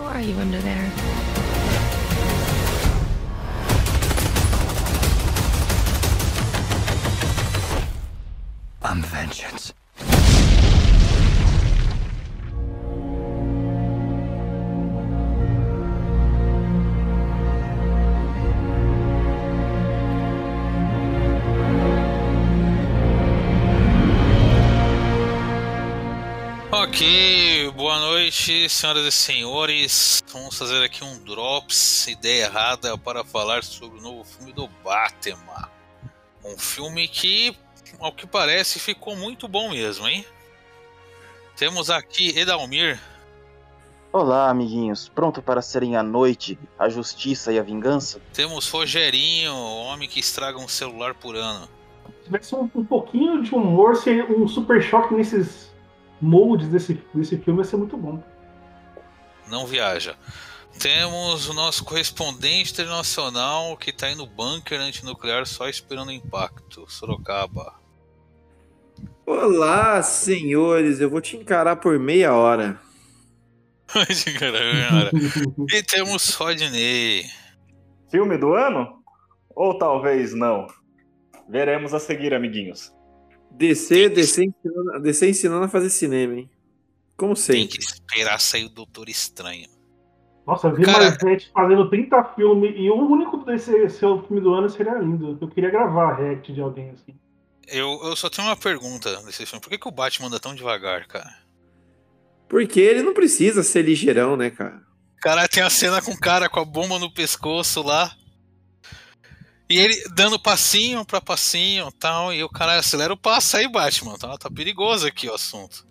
Who are you under there? I'm vengeance. Ok, boa noite, senhoras e senhores. Vamos fazer aqui um Drops Ideia Errada para falar sobre o novo filme do Batman. Um filme que, ao que parece, ficou muito bom mesmo, hein? Temos aqui Edalmir. Olá, amiguinhos. Pronto para serem a noite, a justiça e a vingança? Temos Rogerinho, o homem que estraga um celular por ano. Se tivesse um, um pouquinho de humor, seria um super choque nesses moldes desse, desse filme, ia ser muito bom. Não viaja. Temos o nosso correspondente internacional que está aí no bunker antinuclear só esperando o impacto. Sorocaba. Olá, senhores. Eu vou te encarar por meia hora. Caramba, e temos Rodney. Filme do ano? Ou talvez não? Veremos a seguir, amiguinhos. DC, DC ensinando, DC ensinando a fazer cinema, hein? Como Tem sempre. que esperar sair o Doutor Estranho. Nossa, eu vi Cara- Marvete fazendo 30 filmes e o único desse seu filme do ano seria lindo. Eu queria gravar a react de alguém assim. Eu, eu só tenho uma pergunta nesse filme. Por que, que o Batman anda tão devagar, cara? Porque ele não precisa ser ligeirão, né, cara? Cara, tem a cena com o cara com a bomba no pescoço lá. E ele dando passinho pra passinho e tal. E o cara acelera o passo aí, Batman. Tá, tá perigoso aqui o assunto.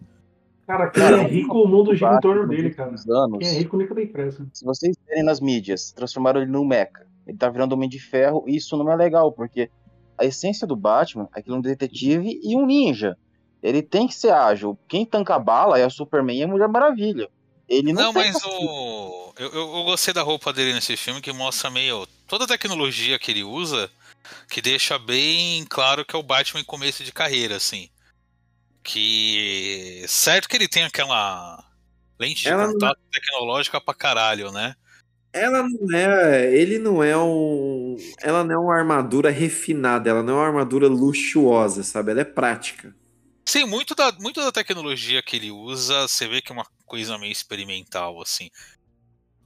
Cara, quem Cara, é rico, o mundo gira em torno dele, cara. Nos anos, Quem é rico nunca tem pressa. se vocês verem nas mídias, transformaram ele num mecha. Ele tá virando Homem de Ferro e isso não é legal, porque a essência do Batman é que ele é um detetive e um ninja. Ele tem que ser ágil. Quem tanca a bala é o Superman e a Mulher Maravilha. Ele não, Não, tem mas o. Eu, eu, eu gostei da roupa dele nesse filme que mostra meio. Toda a tecnologia que ele usa, que deixa bem claro que é o Batman em começo de carreira, assim. Que. Certo que ele tem aquela lente de Ela não- contato tecnológica pra caralho, né? Ela não é. Ele não é um. Ela não é uma armadura refinada, ela não é uma armadura luxuosa, sabe? Ela é prática. Sim, muito da, muito da tecnologia que ele usa, você vê que é uma coisa meio experimental, assim.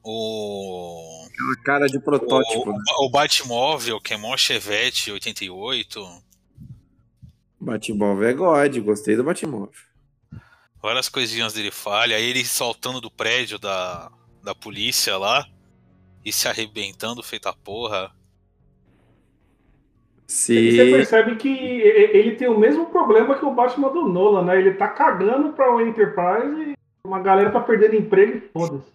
O. Uma cara de protótipo. O, né? o Batmóvel, que é mó Chevette 88. Batmóvel é God, gostei do Batmóvel. Várias coisinhas dele falha. Aí ele saltando do prédio da, da polícia lá. E se arrebentando, feita porra. E você Se. percebe que ele tem o mesmo problema que o Batman do Nolan, né? Ele tá cagando pra o Enterprise e uma galera tá perdendo emprego e foda-se.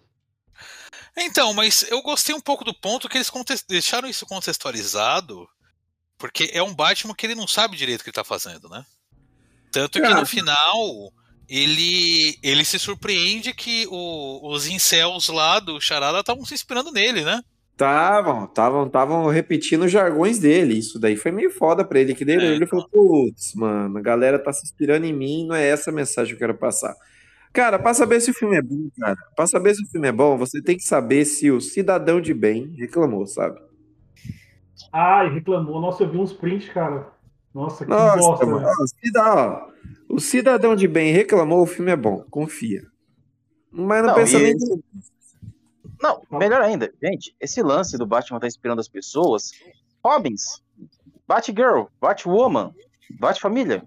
Então, mas eu gostei um pouco do ponto que eles deixaram isso contextualizado. Porque é um Batman que ele não sabe direito o que ele tá fazendo, né? Tanto que no final. Ele, ele se surpreende que o- os incels lá do Charada estavam se inspirando nele, né? Estavam, estavam, estavam repetindo os jargões dele. Isso daí foi meio foda pra ele. Que dele, É, ele falou, putz, mano, a galera tá se inspirando em mim, não é essa a mensagem que eu quero passar. Cara, pra saber se o filme é bom, cara, pra saber se o filme é bom, você tem que saber se o cidadão de bem reclamou, sabe? Ah, reclamou. Nossa, eu vi uns prints, cara. Nossa, que Nossa, bosta, mano, velho. ó, cida- ó, o cidadão de bem reclamou, o filme é bom, confia. Mas não, Não, pensa e nem. esse- Não, melhor ainda, gente, esse lance do Batman tá inspirando as pessoas. Robins, Batgirl, Batwoman, Batfamília.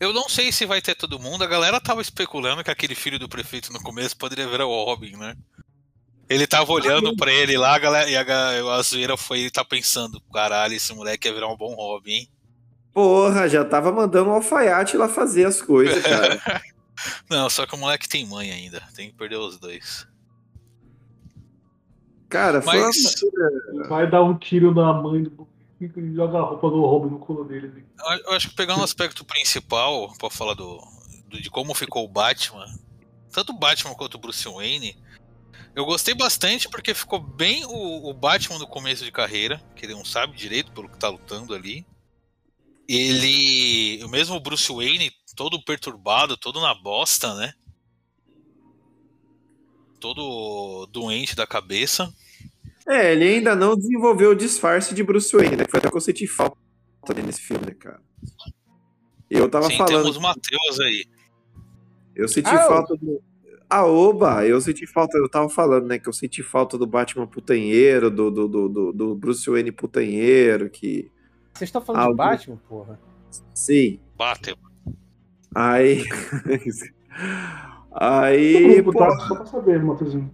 Eu não sei se vai ter todo mundo. A galera tava especulando que aquele filho do prefeito no começo poderia virar o Robin, né? Ele tava olhando pra ele lá, a galera, e a, a zoeira foi ele tá pensando: caralho, esse moleque ia virar um bom Robin, hein? Porra, já tava mandando o alfaiate lá fazer as coisas, cara. Não, só que o moleque tem mãe ainda. Tem que perder os dois. Cara, foi uma Mas Vai dar um tiro na mãe do joga a roupa do Robin no culo dele. assim. eu- acho que pegando o aspecto principal, pra falar do, do- de como ficou o Batman, tanto o Batman quanto o Bruce Wayne, eu gostei bastante porque ficou bem o, o Batman no começo de carreira, que ele não sabe direito pelo que tá lutando ali. Ele. O mesmo Bruce Wayne, todo perturbado, todo na bosta, né? todo doente da cabeça. É, ele ainda não desenvolveu o disfarce de Bruce Wayne, né? Que foi até que eu senti falta dele nesse filme, né, cara? Eu tava Sim, falando. temos o Matheus aí. Eu senti Ah, falta do. Ah, oba! Eu senti falta, eu tava falando, né? Que eu senti falta do Batman putanheiro, do, do, do, do- do Bruce Wayne putanheiro, que. Vocês estão falando Ah, de o- Batman, porra? Sim. Batman. Aí. Aí, pô? Só pra saber, Matheusinho.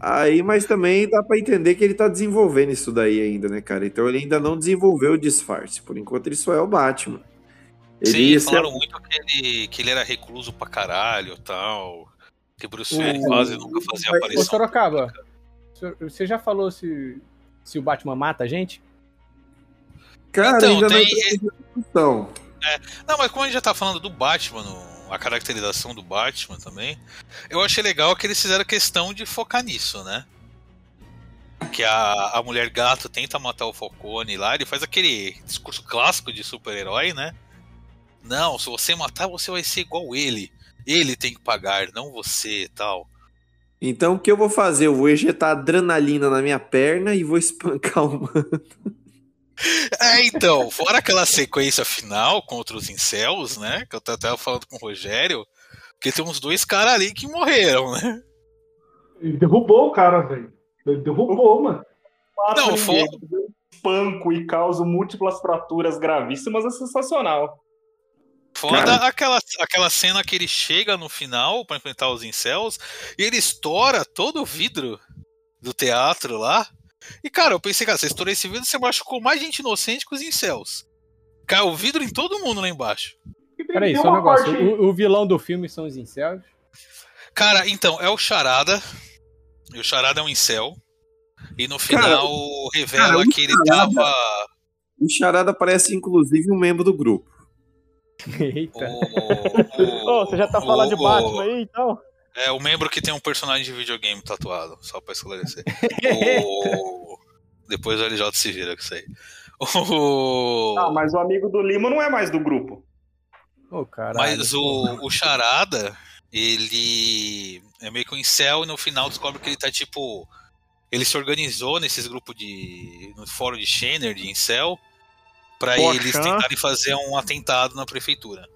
Aí, mas também dá pra entender que ele tá desenvolvendo isso daí ainda, né, cara? Então ele ainda não desenvolveu o disfarce. Por enquanto ele só é o Batman. Ele Sim, ser- falaram muito que ele, que ele era recluso pra caralho e tal. Que Bruce Wayne quase nunca fazia Ô, Ô. Sorocaba, você já falou se, se o Batman mata a gente? Cara, Então, ainda tem- não tem discussão. Não, mas como a gente já tá falando do Batman, no- a caracterização do Batman também, eu achei legal que eles fizeram questão de focar nisso, né? Que a, a mulher gato tenta matar o Falcone lá, ele faz aquele discurso clássico de super-herói, né? Não, se você matar, você vai ser igual ele. Ele tem que pagar, não você tal. Então o que eu vou fazer? Eu vou injetar adrenalina na minha perna e vou espancar o mano. É, então, fora aquela sequência final contra os incels, né? Que eu tava até falando com o Rogério, porque tem uns dois caras ali que morreram, né? Ele derrubou o cara, velho. Ele derrubou, mano. Não, foda. Espanco e causa múltiplas fraturas gravíssimas é sensacional. Foda Cara. aquela, aquela cena que ele chega no final pra enfrentar os incels e ele estoura todo o vidro do teatro lá. E cara, eu pensei, cara, você estourou esse vidro, você machucou mais gente inocente que os incels. Caiu o vidro em todo mundo lá embaixo. Peraí, só um negócio. parte- O, o vilão do filme são os incels? Cara, então, é o Charada. E o Charada é um incel. E no final revela cara, o que ele Charada- tava. O Charada parece inclusive um membro do grupo. Eita. O, Ô, você já tá falando de Batman aí, então? É o membro que tem um personagem de videogame tatuado, só pra esclarecer. O... Depois o LJ se vira com isso aí. O... Ah, mas o amigo do Lima não é mais do grupo. Caralho. Mas o, o Charada, ele é meio que um incel e no final descobre que ele tá tipo. Ele se organizou nesses grupos de. no fórum de Shanner, de incel, pra Poxa. eles tentarem fazer um atentado na prefeitura.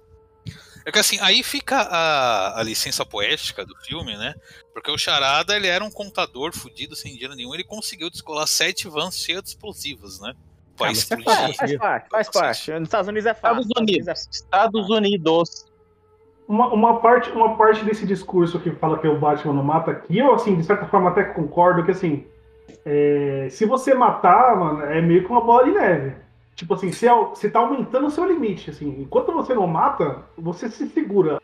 É que assim, aí fica a, a licença poética do filme, né? Porque o Charada, ele era um contador fudido sem dinheiro nenhum, ele conseguiu descolar sete vans cheias de explosivos, né? Ah, é explodir. fácil. Faz parte, faz parte. Nos Estados Unidos é fácil. Estados Unidos. Estados Unidos. Uma, uma, parte, uma parte desse discurso que fala que o Batman não mata, que eu, assim, de certa forma até concordo, que assim, é, se você matar, mano, é meio que uma bola de neve. Tipo assim, você, au- você tá aumentando o seu limite, assim. Enquanto você não mata, você se segura.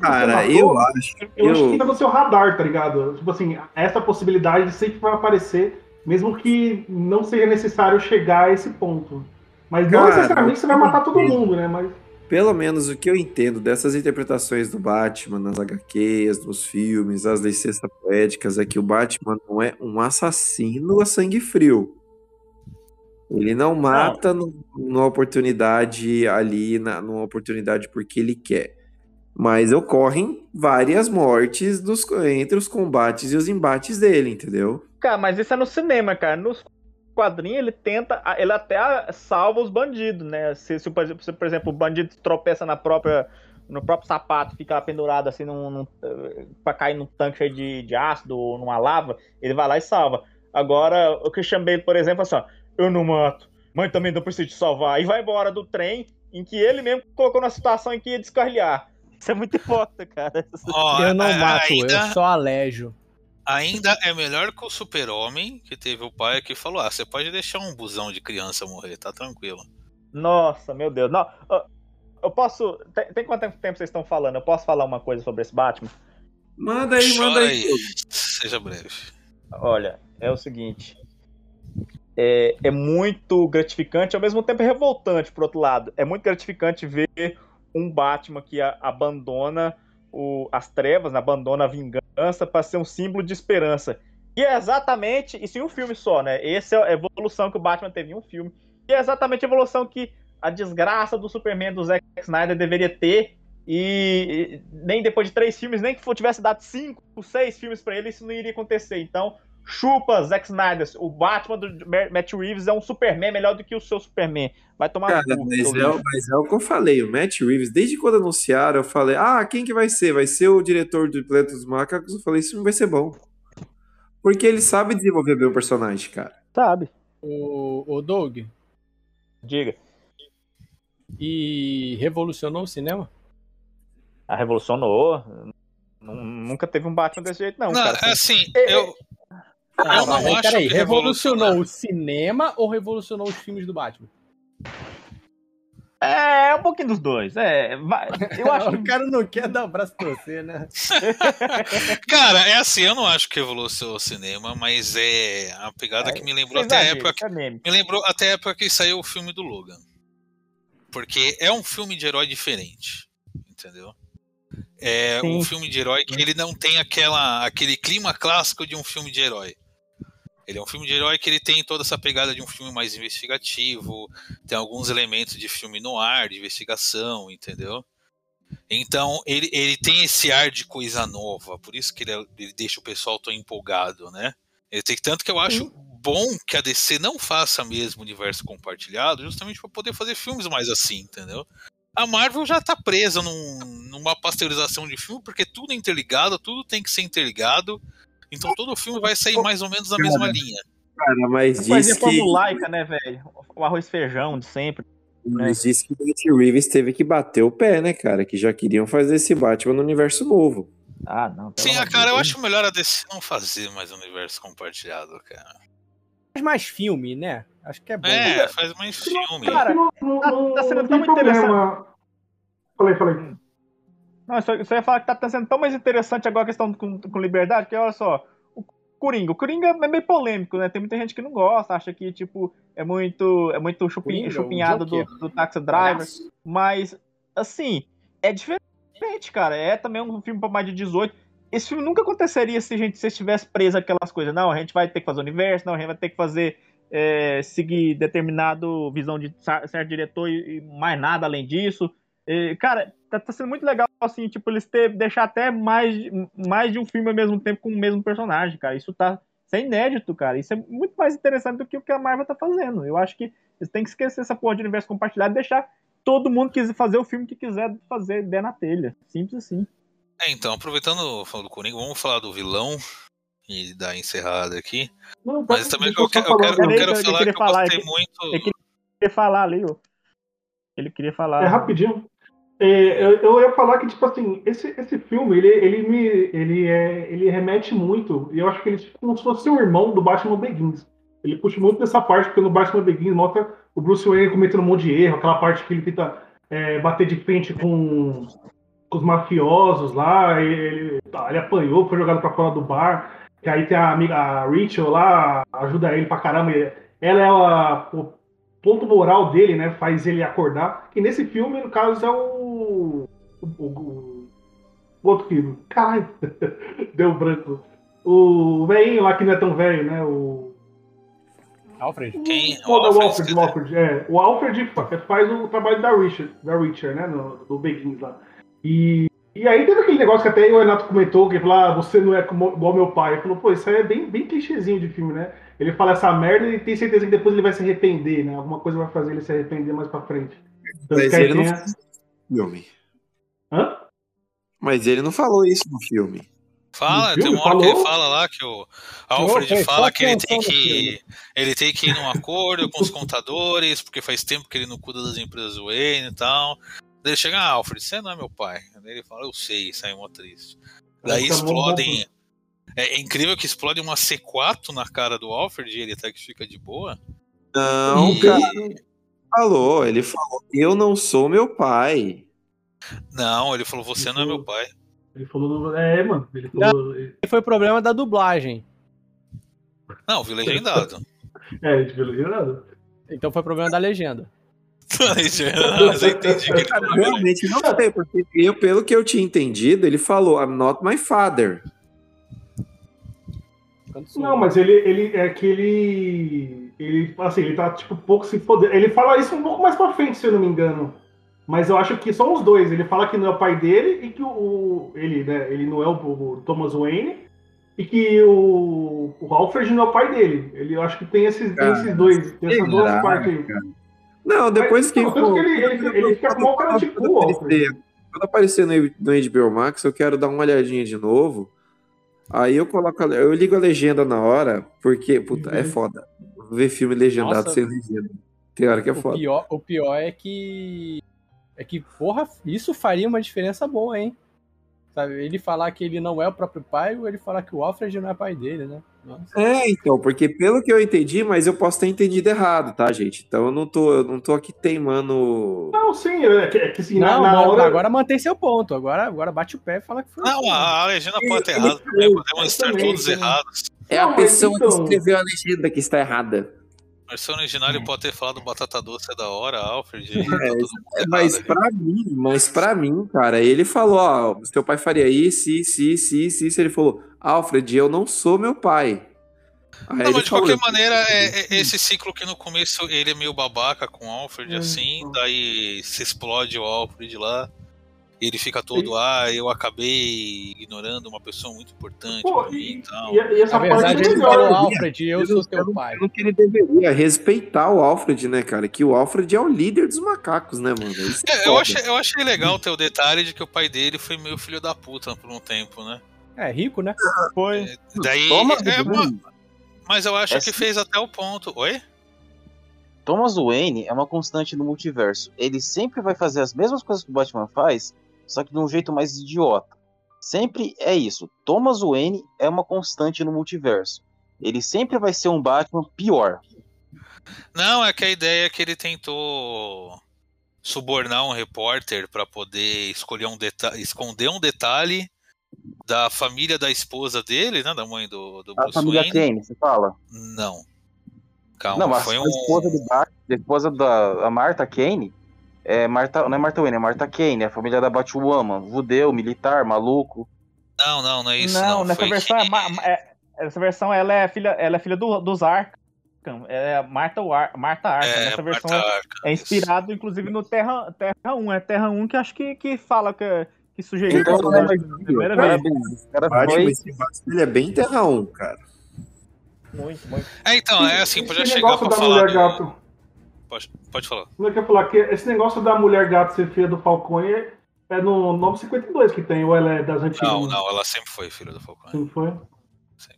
Cara, matou, eu acho. Eu, acho eu- que tá no seu radar, tá ligado? Tipo assim, essa possibilidade sempre vai aparecer, mesmo que não seja necessário chegar a esse ponto. Mas não Cara, necessariamente você vai matar todo mundo, né? Mas Pelo menos o que eu entendo dessas interpretações do Batman nas HQs, nos filmes, as licenças poéticas, é que o Batman não é um assassino a sangue frio. Ele não mata no- numa oportunidade ali, na, numa oportunidade porque ele quer. Mas ocorrem várias mortes dos- entre os combates e os embates dele, entendeu? Cara, mas isso é no cinema, cara. Nos quadrinhos ele tenta, ele até salva os bandidos, né? Se, se, por exemplo, se, por exemplo, o bandido tropeça na própria, no próprio sapato, fica lá pendurado assim num, num, pra cair num tanque cheio de, de ácido ou numa lava, ele vai lá e salva. Agora, o Christian Bale, por exemplo, assim, ó, eu não mato, mas também não preciso te salvar. E vai embora do trem em que ele mesmo colocou na situação em que ia descarrilhar. Isso é muito hipócrita, cara. Ó, Eu não a- mato, ainda, eu só alejo. ainda é melhor que o super-homem, que teve o pai que falou: ah, você pode deixar um busão de criança morrer, tá tranquilo. Nossa, meu Deus. Não, eu- eu posso. Tem, tem quanto tempo vocês estão falando? Eu posso falar uma coisa sobre esse Batman? Manda aí, manda Chora aí. aí, seja breve. Olha, é o seguinte. É, é muito gratificante, ao mesmo tempo é revoltante, por outro lado. É muito gratificante ver um Batman que a- abandona o- as trevas, né, abandona a vingança para ser um símbolo de esperança. E é exatamente, isso em um filme só, né? Essa é a evolução que o Batman teve em um filme. E é exatamente a evolução que a desgraça do Superman do Zack Snyder deveria ter E, e nem depois de três filmes, nem que tivesse dado cinco, seis filmes pra ele, isso não iria acontecer. Então, chupa, Zack Snyder. O Batman do Matt Reeves é um Superman melhor do que o seu Superman. Vai tomar Cara, cu, mas é, mas é o que eu falei, o Matt Reeves, desde quando anunciaram, eu falei, ah, quem que vai ser? Vai ser o diretor do Planeta dos Macacos? Eu falei, isso não vai ser bom. Porque ele sabe desenvolver bem o personagem, cara. Sabe? O, o Doug. Diga. E revolucionou o cinema? A revolucionou. Nun- Nunca teve um Batman desse jeito, não, Não, cara. assim, eu, Ah, Eu não aí, acho peraí, que revolucionou revolucionou. o cinema ou revolucionou os filmes do Batman? É, um pouquinho dos dois. É, vai- eu acho o cara não quer dar o braço pra você, né? Cara, é assim, eu não acho que revolucionou o cinema, mas é a pegada que me lembrou até a época isso é. Me lembrou até a época que saiu o filme do Logan. Porque é um filme de herói diferente. Entendeu? É um Sim. filme de herói que ele não tem aquela, aquele clima clássico de um filme de herói. Ele é um filme de herói que ele tem toda essa pegada de um filme mais investigativo, tem alguns elementos de filme no ar, de investigação, entendeu? Então ele, ele tem esse ar de coisa nova, por isso que ele, é- ele deixa o pessoal tão empolgado, né? Ele tem tanto que eu acho bom que a DC não faça mesmo universo compartilhado, justamente para poder fazer filmes mais assim, entendeu? A Marvel já tá presa num- numa pasteurização de filme, porque tudo é interligado, tudo tem que ser interligado. Então todo filme vai sair mais ou menos na mesma linha. Cara, mas diz que, formulaica, né, velho? O arroz feijão de sempre. mas diz que o Matt Reeves teve que bater o pé, né, cara? Que já queriam fazer esse Batman no universo novo. Ah, não. Sim, cara, eu acho melhor a DC não fazer mais universo compartilhado, cara. Faz mais filme, né? Acho que é bom. É, faz mais filme. Cara, não, não, tá- não, tá sendo tão tem problema. Falei, falei. Não, eu só, só ia falar que tá sendo tão mais interessante agora a questão com, com liberdade, que olha só, o Coringa. O Coringa é meio polêmico, né? Tem muita gente que não gosta, acha que, tipo, é muito, é muito chupin, Coringa, chupinhado do, do Taxi Driver. Mas, assim, é diferente, cara. É também um filme pra mais de 18. Esse filme nunca aconteceria se a gente se estivesse preso aquelas coisas. Não, a gente vai ter que fazer o universo, não, a gente vai ter que fazer. é, seguir determinado visão de certo diretor e, e mais nada além disso. E, cara, tá, tá sendo muito legal, assim, tipo, eles ter, deixar até mais, de- mais de um filme ao mesmo tempo com o mesmo personagem, cara. Isso tá. Isso é inédito, cara. Isso é muito mais interessante do que o que a Marvel tá fazendo. Eu acho que eles têm que esquecer essa porra de universo compartilhado e deixar todo mundo quiser fazer o filme que quiser fazer, der na telha. Simples assim. É, então, aproveitando falando do Coringa, vamos falar do vilão e dar encerrada aqui. Não, Mas também eu, quero, eu falar. quero, eu quero falar queria que eu falar gostei muito. Ele queria falar ali, ó. Ele queria falar. É rapidinho. É, eu, eu ia falar que, tipo assim, esse, esse filme, ele, ele me. Ele, é, ele remete muito. E eu acho que ele é como se fosse o irmão do Batman Begins. Ele puxa muito dessa parte, porque no Batman Begins mostra o Bruce Wayne cometendo um monte de erro, aquela parte que ele tenta é, bater de frente com, com os mafiosos lá, e ele, tá, ele apanhou, foi jogado pra fora do bar. Que aí tem a amiga, a Rachel lá, ajuda ele pra caramba. e Ela é a, o ponto moral dele, né? Faz ele acordar. E nesse filme, no caso, é o. O, o- o outro filme. Caralho, deu branco. O velhinho lá que não é tão velho, né? O. Alfred. Quem? O, o Alfred, Alfred, o Alfred, é. O Alfred fa- faz o trabalho da Richard, da Richard, né? No, do Begins lá. E, e aí teve aquele negócio que até o Renato comentou, que ele falou, ah, você não é como, igual meu pai. Ele falou, pô, isso aí é bem, bem clichêzinho de filme, né? Ele fala essa merda e tem certeza que depois ele vai se arrepender, né? Alguma coisa vai fazer ele se arrepender mais pra frente. Tanto Mas ele não filme. Hã? Mas ele não falou isso no filme. Fala, tem uma hora que ele fala lá que o Alfred presta fala que ele tem que ele tem que ir num acordo com os contadores, porque faz tempo que ele não cuida das empresas do Wayne e tal. Daí ele chega, ah, Alfred, você não é meu pai. Daí ele fala, eu sei, sai mó triste. Daí explodem. É, é incrível que explode uma C4 na cara do Alfred e ele até que fica de boa. Não, E- cara. Falou, ele falou, eu não sou meu pai. Não, ele falou, você não é meu pai. Ele falou. É, mano. Ele falou. Foi problema da dublagem. Não, vi legendado. É, ele falou gerado. Então foi problema da legenda. Mas eu entendi que ele falou. realmente não sei, porque eu, pelo que eu tinha entendido, ele falou, I'm not my father. Não, mas ele, ele é que ele. Ele, assim, ele tá, tipo, pouco se foder. Ele fala isso um pouco mais pra frente, se eu não me engano. Mas eu acho que são os dois. Ele fala que não é o pai dele e que o. ele, né, ele não é o, o Thomas Wayne e que o, o Alfred não é o pai dele. Ele, eu acho que tem esses, tem Cara, esses dois, tem essas duas partes aí. Não, depois Mas, que. não, tanto que ele- ele- ele fica com o cara de cu, ó. aparecer, quando aparecer no, no HBO Max, eu quero dar uma olhadinha de novo. Aí eu coloco, eu ligo a legenda na hora, porque, puta, é Uhum. foda. Ver filme legendado Nossa. sem legenda. Tem hora que é O foda. pior, o pior é que. É que, porra, isso faria uma diferença boa, hein? Sabe? Ele falar que ele não é o próprio pai ou ele falar que o Alfred não é pai dele, né? Nossa. É, então, porque pelo que eu entendi, mas eu posso ter entendido errado, tá, gente? Então eu não tô, eu não tô aqui teimando. Não, sim, é que, é que assim, na, Não, na não, hora. agora mantém seu ponto. Agora, agora bate o pé e fala que foi. Não, a, a legenda pode estar Ele- errada também, ele- podemos estar todos errados. É Não, a pessoa então- que escreveu a legenda que está errada. A versão original pode ter falado batata doce é da hora, Alfred. tá É, errado mas ali. pra mim, mas para mim, cara, ele falou, ó, seu pai faria isso, isso, isso, isso, isso. Ele falou, Alfred, eu não sou meu pai. Aí Não, mas de falou, qualquer maneira, é, é esse ciclo que no começo ele é meio babaca com o Alfred, Hum. assim, daí se explode o Alfred lá. E ele fica todo, ah, eu acabei ignorando uma pessoa muito importante Pô, pra mim e, e tal. e, e essa Na verdade, é ele melhor. falou, Alfred, eu sou eu teu não- pai. eu não que ele deveria respeitar o Alfred, né, cara? Que o Alfred é o líder dos macacos, né, mano? É É, eu, achei, eu achei legal ter o detalhe de que o pai dele foi meio filho da puta por um tempo, né? É rico, né? Foi. Daí, Thomas é mas eu acho É que fez até o ponto. Oi? Thomas Wayne é uma constante no multiverso. Ele sempre vai fazer as mesmas coisas que o Batman faz, só que de um jeito mais idiota. Sempre é isso. Thomas Wayne é uma constante no multiverso. Ele sempre vai ser um Batman pior. Não, é que a ideia é que ele tentou subornar um repórter pra poder escolher um esconder um detalhe da família da esposa dele, né, da mãe do, do A Bruce família Wayne. Kane, você fala? Não. Calma, não, foi a um esposa do Batman, a esposa da a Martha Kane, é Martha, não é Martha Wayne, é Martha Kane, é a família da Batwoman, judeu, militar, maluco. Não, não, não é isso. não, Não, nessa Foi versão que- é, ma- ma- é- essa versão ela é filha, ela é filha do, dos Arkham. É Marta, War, Marta Arkham. É, Nessa versão Marta é, Arkham, é isso. inspirado, inclusive, no Terra, Terra 1. É Terra 1 que acho que, que fala que, que sugeriu Então, que é é a primeira Cara, vez. esse cara Batman, foi- esse Batman, ele é bem terra 1, cara. Muito, muito. É, então, é assim, podia chegar pra falar. do-. Pode, pode falar. Como é que eu falar? Que esse negócio da mulher gato ser filha do Falcone é, é no 952 que tem, ou ela é das antigas? Não, não, ela sempre foi filha do Falcone. Não foi?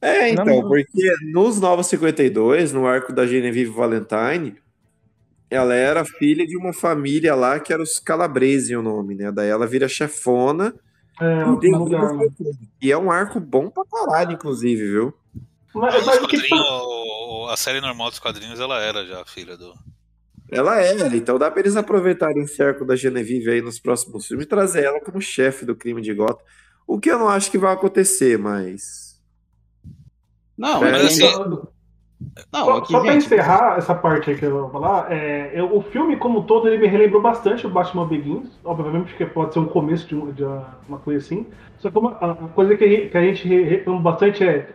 É, então, Não, não. porque nos Novos 52, no arco da Genevieve Valentine, ela era filha de uma família lá que era os Calabrese o nome, né? Daí ela vira chefona É, e. E é um arco bom pra caralho, inclusive, viu? Mas, mas o que a série normal dos quadrinhos, ela era já filha do. Ela era, então dá pra eles aproveitarem esse arco da Genevieve aí nos próximos filmes e trazer ela como chefe do crime de Gotham. O que eu não acho que vai acontecer, mas. Não, Mas mas assim- ainda- não, Só, aqui, só pra gente, encerrar essa parte aí que eu vou falar, é, eu- o filme como um todo ele me relembrou bastante o Batman Begins, obviamente que pode ser um começo de, um- de uma coisa assim, só que uma, a coisa que a gente, que a gente re- reclama bastante é,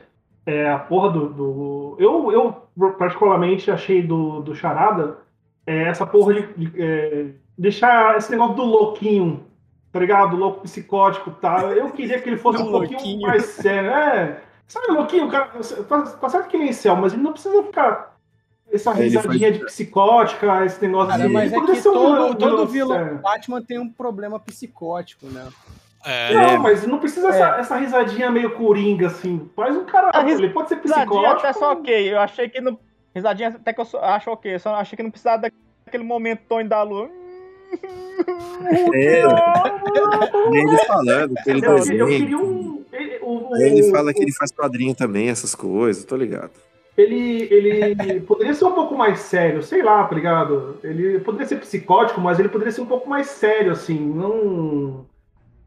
é a porra do... do- eu, eu particularmente achei do, do Charada é, essa porra de, de, é, deixar esse negócio do louquinho, tá ligado? Do louco psicótico, tá? Eu queria que ele fosse um pouquinho louquinho. mais sério, é... Sabe, louquinho, o cara, tá, tá certo que nem céu, mas ele não precisa ficar essa risadinha de psicótica, esse negócio Cara, de. mas é que ser um todo, vilão- todo vilão vilão sério. do Batman tem um problema psicótico, né? É, Não, mas não precisa essa, É. essa risadinha meio coringa, assim. Faz um cara. Ris- Ele pode ser Risadinha psicótico. até só ok. Eu achei que não. Risadinha até que eu acho ok. Eu só achei que não precisava daquele momento Tony da Lua. É, ele falando que ele Eu, eu queria um. ele- o- ele fala que ele faz quadrinho também, essas coisas, tô ligado. ele, ele poderia ser um pouco mais sério, sei lá, tá ligado? Ele poderia ser psicótico, mas ele poderia ser um pouco mais sério, assim, não.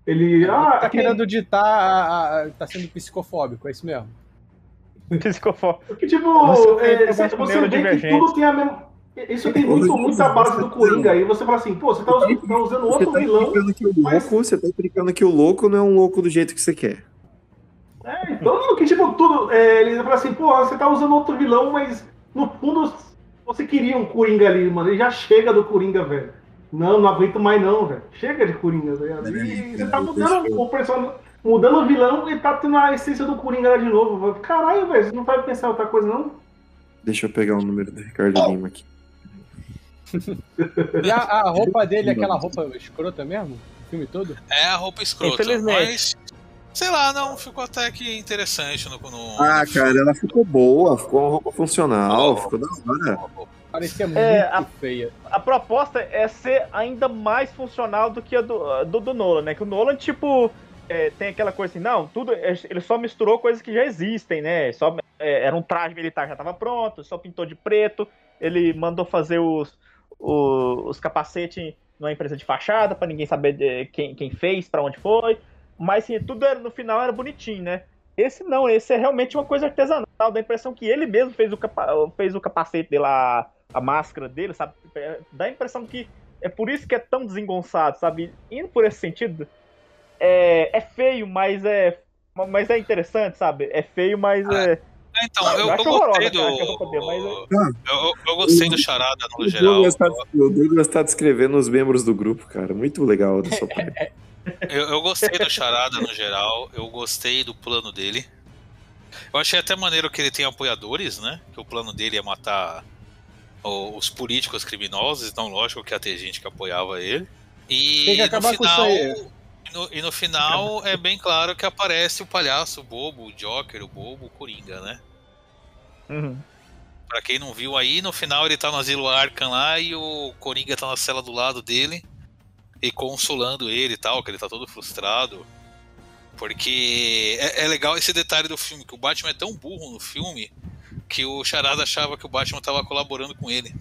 Ele. Ah, Tá querendo ditar, a- a- tá sendo psicofóbico, é isso mesmo? Psicofó. Porque, tipo, Você é, você, você vê que tudo tem a mesma. Isso tem muito, muita base do Coringa aí. Você fala assim, pô, você tá, tá usando Você outro tá vilão. explicando que o mas- louco, você tá explicando que o louco não é um louco do jeito que você quer. É, então, que tipo, tudo. É, ele fala assim, pô, você tá usando outro vilão, mas no fundo você queria um Coringa ali, mano. Ele já chega do Coringa, velho. Não, não aguento mais não, velho. Chega de Coringa, tá ligado? Peraí, E você tá mudando o personagem, mudando o vilão e tá tendo a essência do Coringa lá de novo. Caralho, velho, você não vai pensar em outra coisa, não? Deixa eu pegar o número do Ricardo Lima aqui. E a, a roupa dele é aquela roupa escrota mesmo? O filme todo? É a roupa escrota. Infelizmente. Mas, sei lá, não, ficou até que interessante no. no Ah, cara, ela ficou boa, ficou uma roupa funcional, ficou da hora. Parecia muito É, a- feia. A proposta é ser ainda mais funcional do que a do, do, do Nolan, né? Que o Nolan, tipo, é, tem aquela coisa assim, não, tudo. é, Ele só misturou coisas que já existem, né? Só, é, era um traje militar já tava pronto, só pintou de preto. Ele mandou fazer os, os, os capacetes numa empresa de fachada pra ninguém saber de quem, quem fez, pra onde foi. Mas assim, tudo era- no final era bonitinho, né? Esse não, esse é realmente uma coisa artesanal. Dá a impressão que ele mesmo fez o, capa fez o capacete dele, a, a máscara dele, sabe? É, Dá a impressão que é por isso que é tão desengonçado, sabe? Indo por esse sentido, é, é feio, mas é, mas é interessante, sabe? É feio, mas é. É, Então, eu, Eu eu acho gostei do. cara, que a roupa dele, mas Eu, eu- eu gostei do Charada no geral. Douglas, tá, o Douglas tá descrevendo os membros do grupo, cara. Muito legal da sua parte. Eu, eu gostei do Charada no geral, eu gostei do plano dele. Eu achei até maneiro que ele tem apoiadores, né? Que o plano dele é matar os políticos criminosos, então lógico que ia ter gente que apoiava ele. E Tem que no acabar com final. isso aí. E no- e no final é bem claro que aparece o palhaço, o bobo, o Joker, o bobo, o Coringa, né? Uhum. Pra quem não viu aí, no final ele tá no asilo Arkham lá e o Coringa tá na cela do lado dele e consolando ele e tal, que ele tá todo frustrado. Porque é, é legal esse detalhe do filme, que o Batman é tão burro no filme que o Charada achava que o Batman tava colaborando com ele.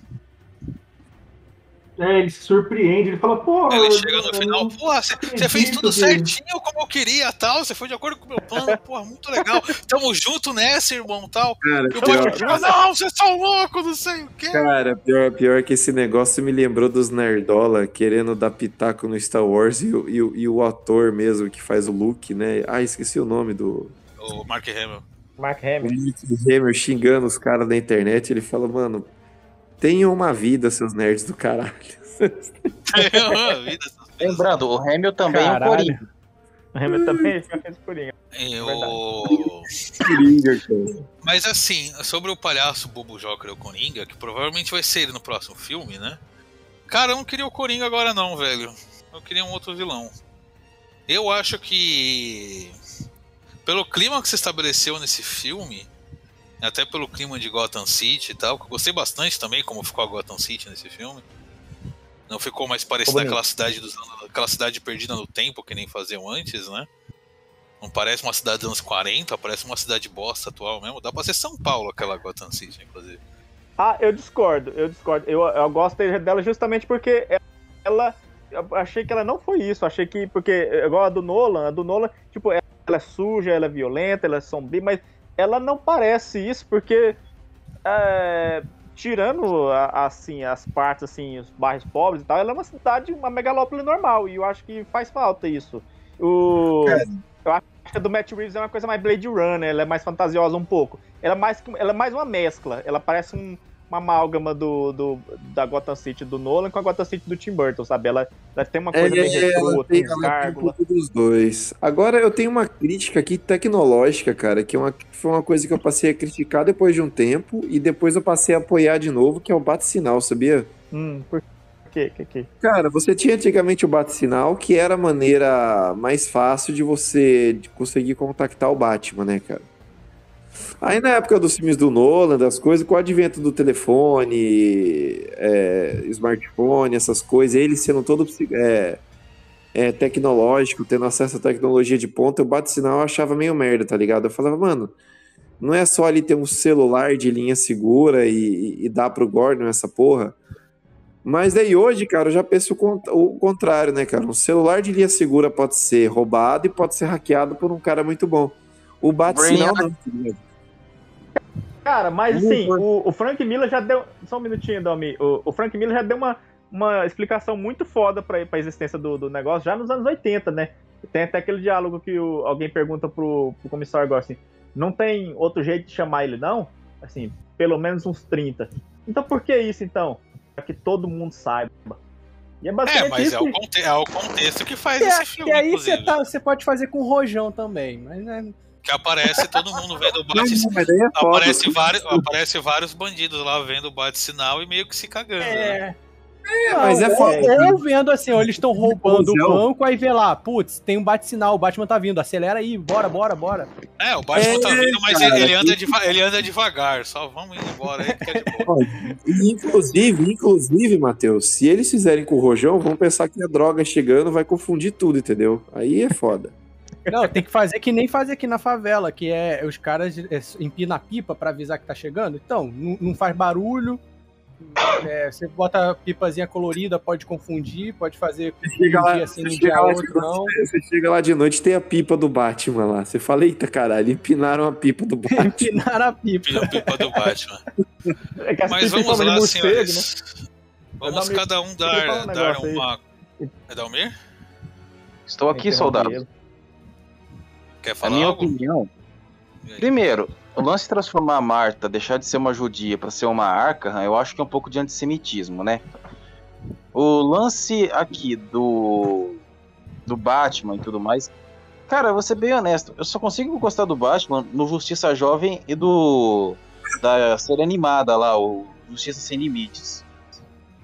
É, ele se surpreende, ele fala, pô. Ele eu- chega no eu final, porra, você fez tudo que- certinho como eu queria tal, você foi de acordo com o meu plano, porra, muito legal. Tamo junto nessa, irmão, tal. Cara, E o pior, fala, não, vocês são loucos, não sei o quê. cara pior, pior que esse negócio me lembrou dos Nerdola querendo dar pitaco no Star Wars e, o- e, o- e o ator mesmo que faz o Luke, né? Ah, esqueci o nome do. O Mark Hamill. Mark O Hamill. Nick Hammer xingando os caras da internet. Ele fala, mano, tenham uma vida, seus nerds do caralho. Vida, Lembrando, o Hamilton também é um. Coringa. O Hamill também já fez Coringa. Eu... Coringa, cara. Mas assim, sobre o palhaço Bobo Joker e o Coringa, que provavelmente vai ser ele no próximo filme, né? Cara, eu não queria o Coringa agora não, velho. Eu queria um outro vilão. Eu acho que pelo clima que se estabeleceu nesse filme, até pelo clima de Gotham City e tal, que eu gostei bastante também como ficou a Gotham City nesse filme. Não ficou mais bonito. aquela cidade dos aquela cidade perdida no tempo que nem faziam antes, né? Não parece uma cidade dos anos 40, parece uma cidade bosta atual mesmo. Dá pra ser São Paulo aquela Gotham City, inclusive. Ah, eu discordo, eu discordo. Eu, eu gosto dela justamente porque ela. Eu achei que ela não foi isso. Achei que. Porque, igual a do Nolan, a do Nolan, tipo, ela é suja, ela é violenta, ela é sombria, mas ela não parece isso porque. é, tirando a- assim as partes assim os bairros pobres e tal ela é uma cidade uma megalópole normal e eu acho que faz falta isso o Cara. eu acho que a do Matt Reeves é uma coisa mais Blade Runner ela é mais fantasiosa um pouco ela é mais ela é mais uma mescla ela parece um- uma amálgama do, do da Gotham City do Nolan com a Gotham City do Tim Burton sabe ela, ela tem uma coisa bem É, retrô tem tem, um pouco dos dois. Agora eu tenho uma crítica aqui tecnológica, cara, que é uma, foi uma coisa que eu passei a criticar depois de um tempo e depois eu passei a apoiar de novo, que é o bate-sinal, sabia? hum, por quê? Que, que? Cara, você tinha antigamente o bate-sinal, que era a maneira mais fácil de você de conseguir contactar o Batman, né, cara? Aí na época dos filmes do Nolan, das coisas, com o advento do telefone, é, smartphone, essas coisas, ele sendo todo é, é, tecnológico, tendo acesso à tecnologia de ponta, o bate-sinal eu achava meio merda, tá ligado? Eu falava, mano, não é só ali ter um celular de linha segura e, e, e dar pro Gordon essa porra. Mas daí hoje, cara, eu já penso o contrário, né, cara? Um celular de linha segura pode ser roubado e pode ser hackeado por um cara muito bom. O bate-sinal não. Cara, mas assim, o, o Frank Miller já deu. Só um minutinho, Domi. O, o Frank Miller já deu uma, uma explicação muito foda pra, pra existência do, do negócio já nos anos 80, né? Tem até aquele diálogo que o- alguém pergunta pro, pro comissário agora assim: não tem outro jeito de chamar ele, não? Assim, pelo menos uns 30. Então por que isso então? Pra que todo mundo saiba. E é É, basicamente mas isso. é o, que- é o contexto que faz E, esse é- filme, e aí você, tá, você pode fazer com o Rojão também, mas né, Que aparece todo mundo vendo o bate não, é foda. aparece, vários, aparece vários bandidos lá vendo o bate-sinal e meio que se cagando. né? É. mas é Não, foda, ou, vendo assim, ó, eles estão roubando o banco, aí vê lá, putz, tem um bate-sinal, o Batman tá vindo, acelera aí, bora, bora, bora. É, o Batman tá É, vindo, mas cara, ele, anda deva- ele anda devagar. Só vamos indo embora aí, que é de boa. E, inclusive, inclusive, Matheus, se eles fizerem com o Rojão, vão pensar que a droga chegando vai confundir tudo, entendeu? Aí é foda. Não, tem que fazer que nem fazer aqui na favela, que é os caras é, empinam a pipa pra avisar que tá chegando. Então, não, não faz barulho. é, você bota a pipazinha colorida, pode confundir, pode fazer Você chega lá, dia assim, você um chega dia lá de outro, não. noite, você chega lá de noite tem a pipa do Batman lá. Você fala, eita caralho, empinaram a pipa do Batman. Empinar a pipa. Pipa, pipa do Batman. É que as Mas vamos lá, morcego, né? senhores. Vamos Dalmir, cada um dar, um dar negócio aí. uma. É Dalmir? Estou aqui, soldado. Quer A falar minha algo? opinião. Primeiro, o lance de transformar a Marta, deixar de ser uma judia pra ser uma arca, eu acho que é um pouco de antissemitismo, né? O lance aqui do do Batman e tudo mais. Cara, vou ser bem honesto, eu só consigo gostar do Batman no Justiça Jovem e do da série animada lá, o Justiça Sem Limites.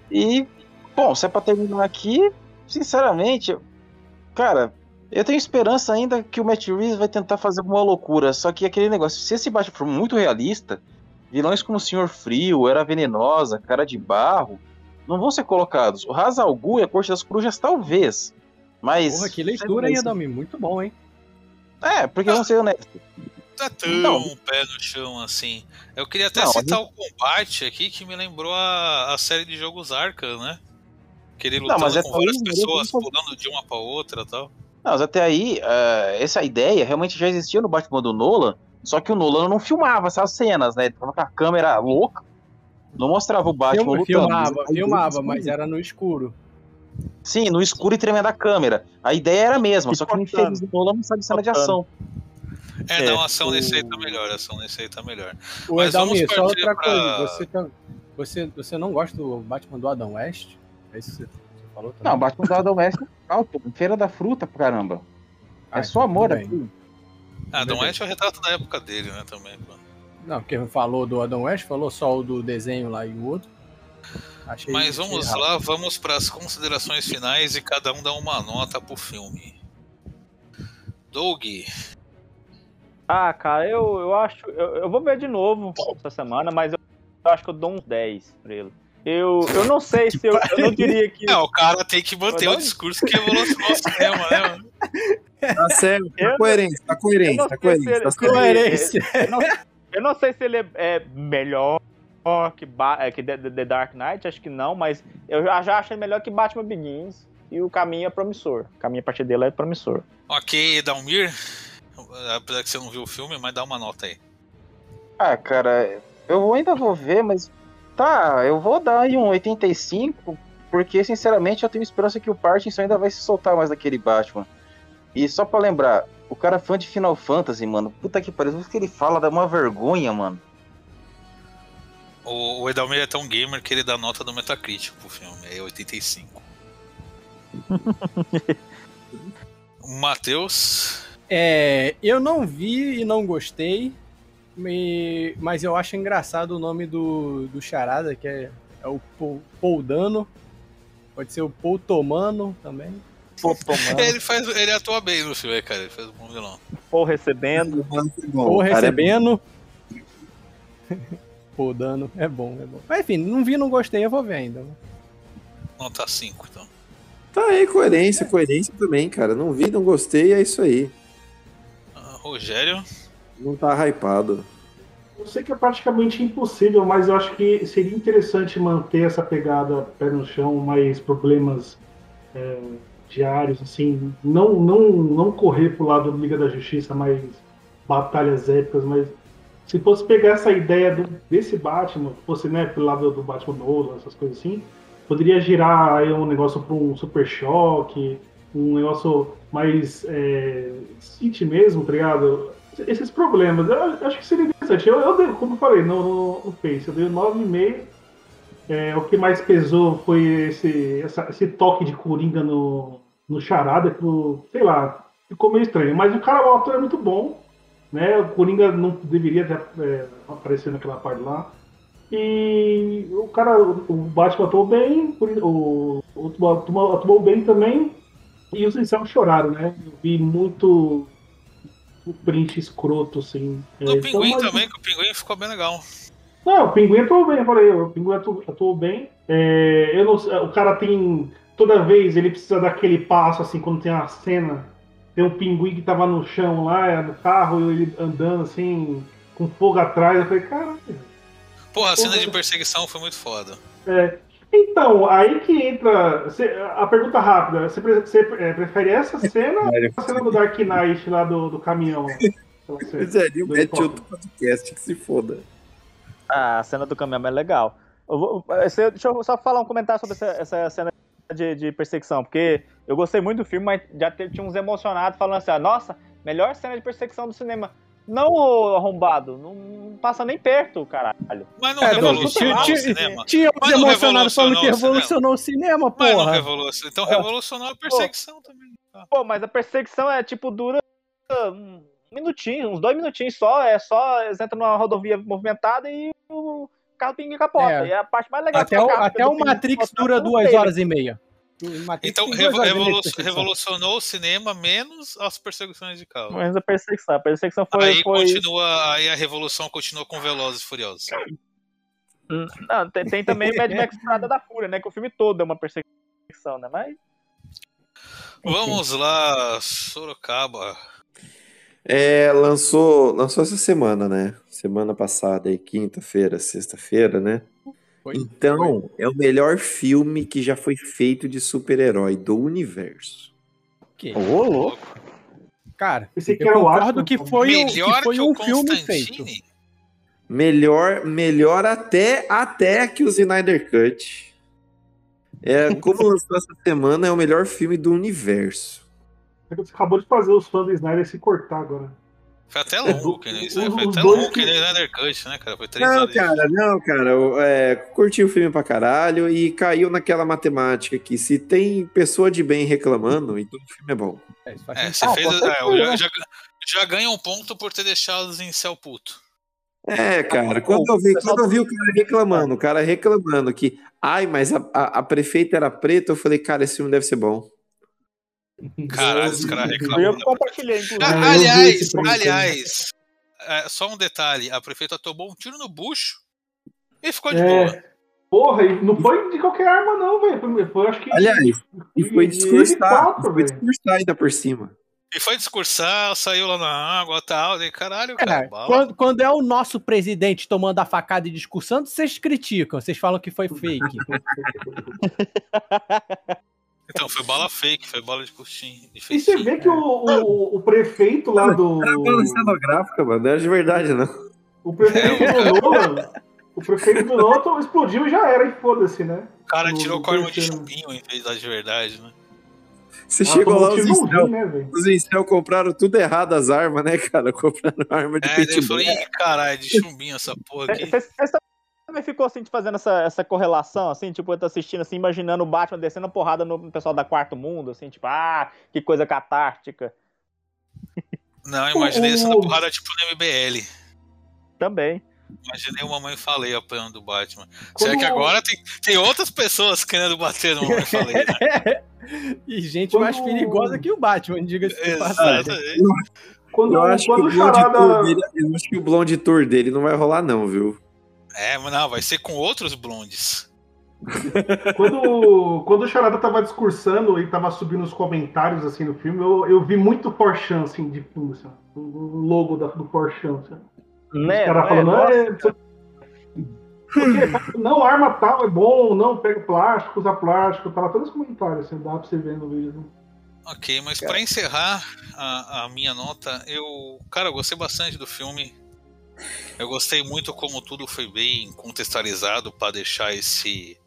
E, bom, se é pra terminar aqui, sinceramente, cara, eu tenho esperança ainda que o Matt Reeves vai tentar fazer alguma loucura. Só que aquele negócio, se esse Batman for muito realista, vilões como o Senhor Frio, Era Venenosa, Cara de Barro, não vão ser colocados. O Ra's al Ghul e a Corte das Corujas, talvez. Mas. Porra, que leitura, hein, Adalmi? Muito bom, hein? É, porque vamos ser honestos. Não é tão Não. pé no chão assim. Eu queria até Não, citar o combate aqui que me lembrou a, a série de jogos Arca, né? Que ele Não, lutando mas é com várias pessoas, pulando de uma pra outra e tal. Não, mas até aí, eh, essa ideia realmente já existia no Batman do Nolan, só que o Nolan não filmava essas cenas, né? Ele tava com a câmera louca, não mostrava o Batman Filma- lutando. filmava, Mas filmava, mas era no escuro. Sim, no escuro e tremendo a câmera. A ideia era a mesma, E só que cortando. infeliz do Nolan não sabe cena de ação. É, É, não, a ação o- nesse aí tá melhor, a ação nesse aí tá melhor. Ô, Mas vamos Adalmi, só outra pra- coisa. Você, tá- você, você não gosta do Batman do Adam West? É isso que você, você falou também? Não, Batman do Adam West é alto, feira da fruta, caramba. Ah, É só amor aqui. Ah, Adam. West é o retrato da época dele, né, também. pô. Não, porque falou do Adam West, falou só o do desenho lá e o outro. Achei Mas vamos errado. lá, vamos para as considerações finais e cada um dá uma nota pro filme. Doug, Ah, cara, eu, eu acho. Eu, eu vou ver de novo essa semana, mas eu, eu acho que eu dou uns 10 pra ele. Eu, eu não sei se eu, eu não diria que. é, o cara tem que manter o um- discurso que evolucionou o cinema, né, mano? Tá certo, tá não- coerente, tá coerente, não tá coerente. ele- Tá. Eu não, eu não sei se ele é, é melhor que, Ba- é, que The, The Dark Knight, acho que não, mas eu já, já achei melhor que Batman Begins. E o caminho é promissor. O caminho a partir dele é promissor. Ok, Dalmir, apesar que você não viu o filme, mas dá uma nota aí. Ah, cara, eu ainda vou ver, mas tá, eu vou dar aí um 85, porque sinceramente eu tenho esperança que o Parkinson ainda vai se soltar mais daquele Batman. E só pra lembrar, o cara é fã de Final Fantasy, mano, puta que pariu, o que ele fala dá uma vergonha, mano. O, o Edalmir é tão gamer que ele dá nota do Metacritic pro filme, é 85. O Matheus, É, eu não vi e não gostei, me- mas eu acho engraçado o nome do, do Charada, que é, é o Paul, Paul Dano. Pode ser o Paul Tomano também. Ele, faz, ele atua bem no filme, cara, ele faz um bom vilão. pô, recebendo. Ou O cara é recebendo. Paul Dano. É bom, é bom. Mas enfim, não vi, não gostei, eu vou ver ainda. né? Nota 5, então. Tá aí, coerência, coerência também, cara. Não vi, não gostei, é isso aí. Ah, Rogério, Não tá hypado. Eu sei que é praticamente impossível, mas eu acho que seria interessante manter essa pegada pé no chão, mais problemas é, diários, assim, não, não, não correr pro lado do Liga da Justiça, mais batalhas épicas, mas se fosse pegar essa ideia do, desse Batman, fosse né, pelo lado do Batman Nolan, essas coisas assim, poderia girar aí um negócio para um super choque, um negócio mais é, City mesmo, tá ligado? Esses problemas, eu acho que seria interessante. Eu, eu como eu falei no, no, no Face, eu dei 9,5 É, o que mais pesou foi esse, essa- esse toque de Coringa no, no Charada, que, sei lá, ficou meio estranho. Mas o cara, o ator é muito bom, né? O Coringa não deveria ter é, aparecido naquela parte lá. E o cara, o Batman atuou bem, o, o, o atuou, bem também. E os incels choraram, né? Eu vi muito o print escroto, assim. É, No então, Pinguim mas- também, que o Pinguim ficou bem legal. não, o Pinguim atuou bem, eu falei, o Pinguim atu- atuou bem. É, eu não o cara tem. Toda vez ele precisa daquele passo, assim, quando tem uma cena. Tem um pinguim que tava no chão lá, no carro, e ele andando assim, com fogo atrás. Eu falei, caralho. Porra, a cena de perseguição foi muito foda. É, então, aí que entra. cê- a pergunta rápida: você, é, prefere essa cena ou a cena do Dark Knight lá do, do caminhão? Pois é, ele Do mete outro podcast que se foda. Ah, a cena do caminhão é legal. Eu vou- esse- deixa eu só falar um comentário sobre essa, essa cena de, de perseguição, porque eu gostei muito do filme, mas já tinha uns emocionados falando assim: ah, nossa, melhor cena de perseguição do cinema. Não, ô arrombado, não, não passa nem perto, caralho. Mas não É, revolucionou o cinema. Tinha uns emocionados falando que revolucionou o cinema, Mas não revolucionou. Então revolucionou a perseguição também. tá? Pô, mas a perseguição é tipo, dura um minutinho, uns dois minutinhos só. É só eles entram numa rodovia movimentada e o carro pinga capota. É. E é a parte mais legal Até o, carro, até o Matrix capotar dura duas horas e meia. Então revo- revolu- revolucionou o cinema menos as perseguições de carro. Mas a perseguição, a perseguição foi. aí foi... continua, aí a revolução continua com Velozes e Furiosos. Hum, Não, tem, tem também Mad Max Estrada da Fúria, né? Que o filme todo é uma perseguição, né? Mas. Vamos lá, Sorocaba. É, lançou, lançou essa semana, né? Semana passada, quinta-feira, sexta-feira, né? Foi. Então, é o melhor filme que já foi feito de super-herói do universo. Que- Ô, louco. Cara, que eu concordo que foi, o- Melhor que foi que um filme feito. Melhor, melhor até, até que o Snyder Cut. É, como lançou essa semana, é o melhor filme do universo. Você acabou de fazer os fãs do Snyder se cortar agora. Foi até longo, que nem Foi até longo que nem Snyder Cut, né, cara? Foi três Não, horas. cara, não, cara. eu, É, curti o filme pra caralho e caiu naquela matemática que se tem pessoa de bem reclamando, então o filme é bom. É, É, você Ah, fez. é, já, já, já ganha um ponto por ter deixado os em céu puto. É, cara, quando eu vi, quando eu vi o cara reclamando, o cara reclamando que, ai, mas a, a, a prefeita era preta, eu falei, cara, esse filme deve ser bom. Caralho, os caras Eu compartilhei, inclusive. Ah, aliás, aliás, é, só um detalhe: a prefeita tomou um tiro no bucho e ficou de É. boa. Porra, e não foi de qualquer arma, não, velho. Foi, acho que. Aliás, e foi discursar, foi discursar ainda por cima. E foi discursar, saiu lá na água e tal. E caralho, cara, É, bala. quando, quando é o nosso presidente tomando a facada e discursando, vocês criticam, vocês falam que foi fake. Então, foi bala fake, foi bala de coxinha. De E você vê que o, o, o prefeito lá do. Era banda cenográfica, mano, não era de verdade, não. O prefeito do Nolan. O prefeito do Nolan explodiu e já era, e foda-se, né? O cara no- tirou com arma de chumbinho em vez da de verdade, né? Você Ah, chegou lá, os incel, né, os incel compraram tudo errado as armas, né, cara? Compraram arma de É, daí eu pitbull. falei, "Ih, caralho, de chumbinho essa porra aqui. Você também ficou assim, fazendo essa, essa correlação, assim, tipo, eu tô assistindo, assim, imaginando o Batman descendo a porrada no pessoal da Quarto Mundo, assim, tipo, ah, que coisa catártica. Não, imaginei essa porrada tipo no MBL. Também. Imaginei o Mamãe Falei apanhando o Batman. Quando- Será que agora tem, tem outras pessoas querendo bater no Mamãe Falei, né? e gente Quando- mais perigosa que o Batman, diga-se de passagem. Exatamente. Quando, Eu acho, que quando o o Blonde Charada. Tour dele, eu acho que o Blonde Tour dele não vai rolar, não, viu? É, mas não, vai ser com outros blondes. Quando, quando o Charada tava discursando e tava subindo os comentários assim no filme, eu, eu vi muito Porsche assim, de fundo, assim, o logo da, do Porsche. Assim. Né? Os caras né? falando, "É, você- porque, não, arma tal é bom, não, pega plástico, usa plástico, tava todos os comentários, assim, dá pra você ver no vídeo. né? Ok, mas pra encerrar a, a minha nota, eu. Cara, eu gostei bastante do filme. Eu gostei muito como tudo foi bem contextualizado pra deixar esse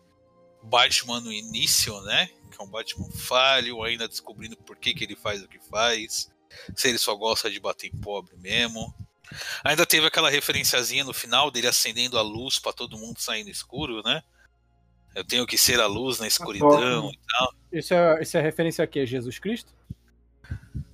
Batman no início, né? Que é um Batman falho, ainda descobrindo por que, que ele faz o que faz. Se ele só gosta de bater em pobre mesmo. Ainda teve aquela referenciazinha no final dele acendendo a luz pra todo mundo sair no escuro, né? Eu tenho que ser a luz na escuridão e tal. Isso é, isso é referência a quê? Jesus Cristo?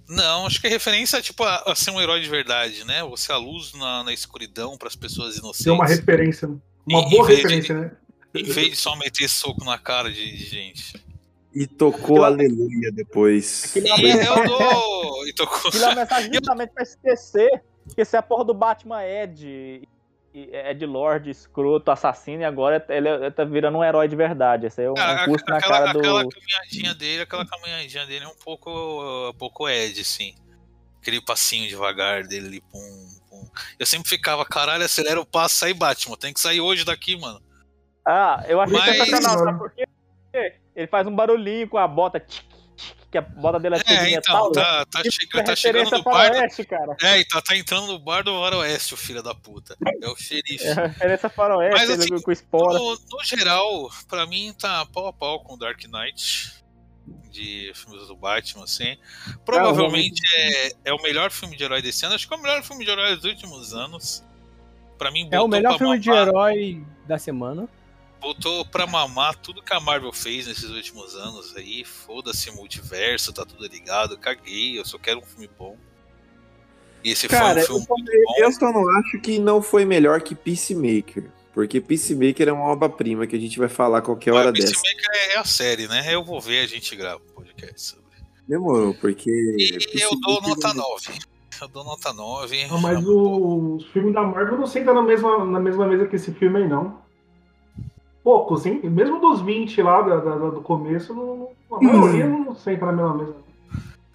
Não, acho que é referência tipo, a, a ser um herói de verdade, né? Você é a luz na, na escuridão para as pessoas inocentes. Deu uma referência. Uma Em- boa vez de- referência, né? Em vez de só meter soco na cara de, de gente. E tocou aleluia depois. Aquele E eu dou. E tocou. Aquilo é uma mensagem justamente pra esquecer. Esquecer a porra do Batman é de. É de Lorde, escroto, assassino, e agora ele ele tá virando um herói de verdade. Esse aí é um, Ah, custo na aquela, cara do. aquela caminhadinha dele, aquela caminhadinha dele é um pouco, um pouco Ed, assim. Aquele passinho devagar dele ali, pum, pum. Eu sempre ficava, caralho, acelera o passo, sai Batman, tem que sair hoje daqui, mano. Ah, eu achei Mas- sensacional, sabe por quê? Ele faz um barulhinho com a bota, tic, que a bota dele é É, de então, metal, né? tá, tá, é tá chegando no bar. do- Oeste, cara. É, e tá, tá entrando no bar do Faroeste, o filho da puta. É o xerife. É referência para Oeste, Mas, assim, com espora. No, no geral, pra mim tá pau a pau com Dark Knight. De filmes do Batman, assim. Provavelmente é, é o melhor filme de herói desse ano. Acho que é o melhor filme de herói dos últimos anos. Pra mim, É o melhor pra filme de herói da semana. Botou pra mamar tudo que a Marvel fez nesses últimos anos aí. Foda-se multiverso, tá tudo ligado. Caguei, eu só quero um filme bom. E esse Cara, foi um eu filme só, muito bom. eu só não acho que não foi melhor que Peacemaker. Porque Peacemaker é uma obra-prima que a gente vai falar qualquer hora Mas dessa. Peacemaker é a série, né? Eu vou ver, a gente grava um podcast sobre. Demorou, porque. E eu dou Peacemaker nota é- 9. Eu dou nota 9. Não, mas o- os filmes da Marvel não sentam na mesma, na mesma mesa que esse filme aí, não. Poucos, hein? Mesmo dos 20 lá da- da- do começo, não- a maioria não senta na mesma mesa.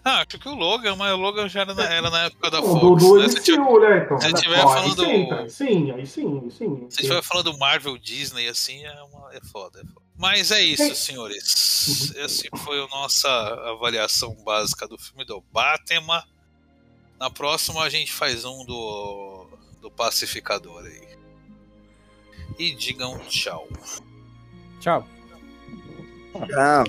Ah, acho que o Logan, mas o Logan já era na, era na época da O Fox. do, do né? Se tiver, né? Então. se Ó, tiver aí falando- senta. Sim, aí sim, aí sim. se tiver falando Marvel, Disney, assim, é, uma, é foda, é foda. Mas é isso, senhores. Essa foi a nossa avaliação básica do filme do Batman. Na próxima a gente faz um do, do Pacificador aí. E digam tchau. Tchau. Tchau.